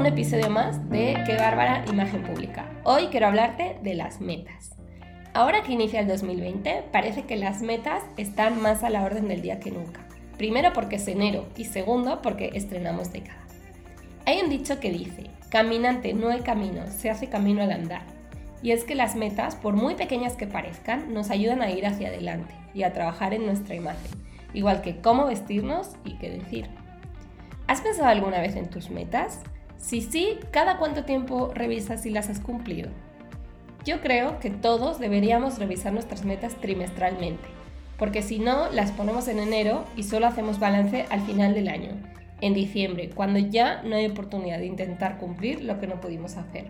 un episodio más de Qué bárbara imagen pública. Hoy quiero hablarte de las metas. Ahora que inicia el 2020, parece que las metas están más a la orden del día que nunca. Primero porque es enero y segundo porque estrenamos década. Hay un dicho que dice, caminante no hay camino, se hace camino al andar. Y es que las metas, por muy pequeñas que parezcan, nos ayudan a ir hacia adelante y a trabajar en nuestra imagen, igual que cómo vestirnos y qué decir. ¿Has pensado alguna vez en tus metas? Si sí, ¿cada cuánto tiempo revisas si las has cumplido? Yo creo que todos deberíamos revisar nuestras metas trimestralmente, porque si no, las ponemos en enero y solo hacemos balance al final del año, en diciembre, cuando ya no hay oportunidad de intentar cumplir lo que no pudimos hacer.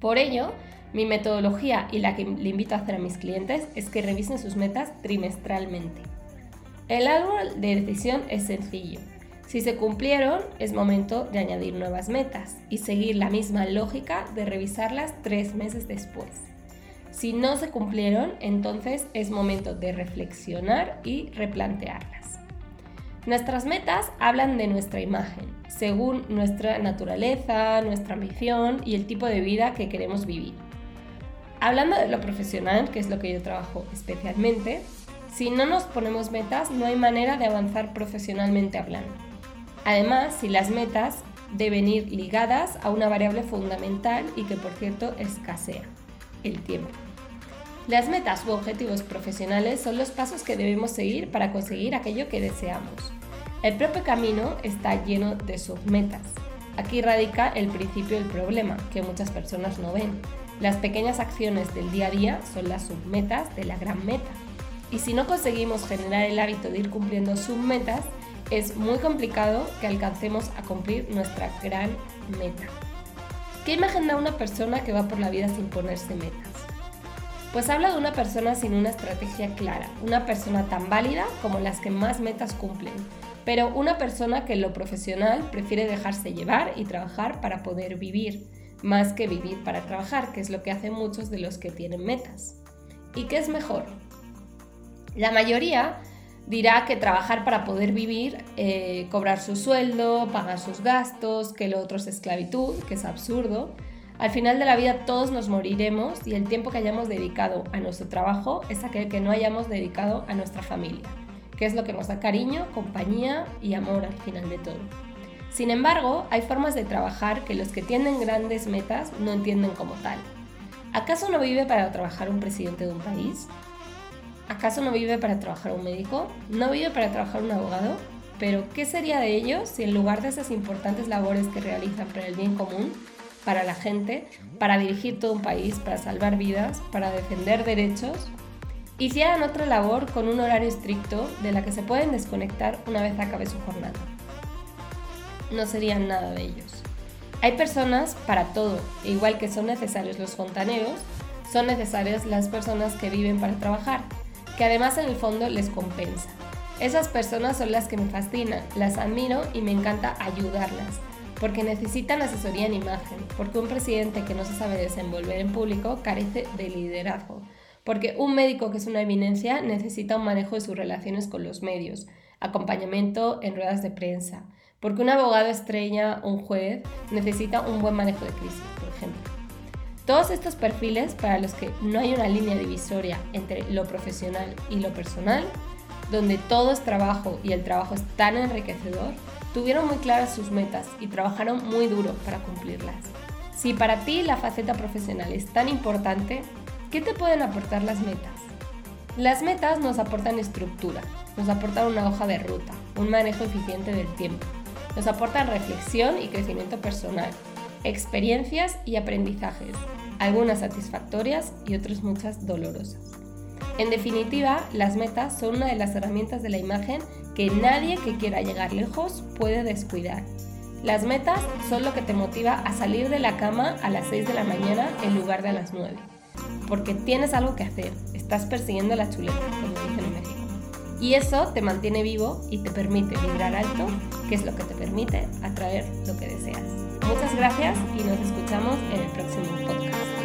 Por ello, mi metodología y la que le invito a hacer a mis clientes es que revisen sus metas trimestralmente. El árbol de decisión es sencillo si se cumplieron, es momento de añadir nuevas metas y seguir la misma lógica de revisarlas tres meses después. Si no se cumplieron, entonces es momento de reflexionar y replantearlas. Nuestras metas hablan de nuestra imagen, según nuestra naturaleza, nuestra ambición y el tipo de vida que queremos vivir. Hablando de lo profesional, que es lo que yo trabajo especialmente, si no nos ponemos metas, no hay manera de avanzar profesionalmente hablando. Además, si las metas deben ir ligadas a una variable fundamental y que por cierto escasea, el tiempo. Las metas u objetivos profesionales son los pasos que debemos seguir para conseguir aquello que deseamos. El propio camino está lleno de submetas. Aquí radica el principio del problema, que muchas personas no ven. Las pequeñas acciones del día a día son las submetas de la gran meta. Y si no conseguimos generar el hábito de ir cumpliendo submetas, es muy complicado que alcancemos a cumplir nuestra gran meta. ¿Qué imagen da una persona que va por la vida sin ponerse metas? Pues habla de una persona sin una estrategia clara, una persona tan válida como las que más metas cumplen, pero una persona que en lo profesional prefiere dejarse llevar y trabajar para poder vivir, más que vivir para trabajar, que es lo que hacen muchos de los que tienen metas. ¿Y qué es mejor? La mayoría dirá que trabajar para poder vivir, eh, cobrar su sueldo, pagar sus gastos, que lo otro es esclavitud, que es absurdo. Al final de la vida todos nos moriremos y el tiempo que hayamos dedicado a nuestro trabajo es aquel que no hayamos dedicado a nuestra familia, que es lo que nos da cariño, compañía y amor al final de todo. Sin embargo, hay formas de trabajar que los que tienen grandes metas no entienden como tal. ¿Acaso no vive para trabajar un presidente de un país? ¿Acaso no vive para trabajar un médico? ¿No vive para trabajar un abogado? Pero, ¿qué sería de ellos si en lugar de esas importantes labores que realizan para el bien común, para la gente, para dirigir todo un país, para salvar vidas, para defender derechos, hicieran otra labor con un horario estricto de la que se pueden desconectar una vez acabe su jornada? No serían nada de ellos. Hay personas para todo, e igual que son necesarios los fontaneros, son necesarias las personas que viven para trabajar que además en el fondo les compensa. Esas personas son las que me fascinan, las admiro y me encanta ayudarlas, porque necesitan asesoría en imagen, porque un presidente que no se sabe desenvolver en público carece de liderazgo, porque un médico que es una eminencia necesita un manejo de sus relaciones con los medios, acompañamiento en ruedas de prensa, porque un abogado estrella, un juez, necesita un buen manejo de crisis, por ejemplo. Todos estos perfiles para los que no hay una línea divisoria entre lo profesional y lo personal, donde todo es trabajo y el trabajo es tan enriquecedor, tuvieron muy claras sus metas y trabajaron muy duro para cumplirlas. Si para ti la faceta profesional es tan importante, ¿qué te pueden aportar las metas? Las metas nos aportan estructura, nos aportan una hoja de ruta, un manejo eficiente del tiempo, nos aportan reflexión y crecimiento personal, experiencias y aprendizajes, algunas satisfactorias y otras muchas dolorosas. En definitiva, las metas son una de las herramientas de la imagen que nadie que quiera llegar lejos puede descuidar. Las metas son lo que te motiva a salir de la cama a las 6 de la mañana en lugar de a las 9. Porque tienes algo que hacer, estás persiguiendo la chuleta, como dicen. Y eso te mantiene vivo y te permite vibrar alto, que es lo que te permite atraer lo que deseas. Muchas gracias y nos escuchamos en el próximo podcast.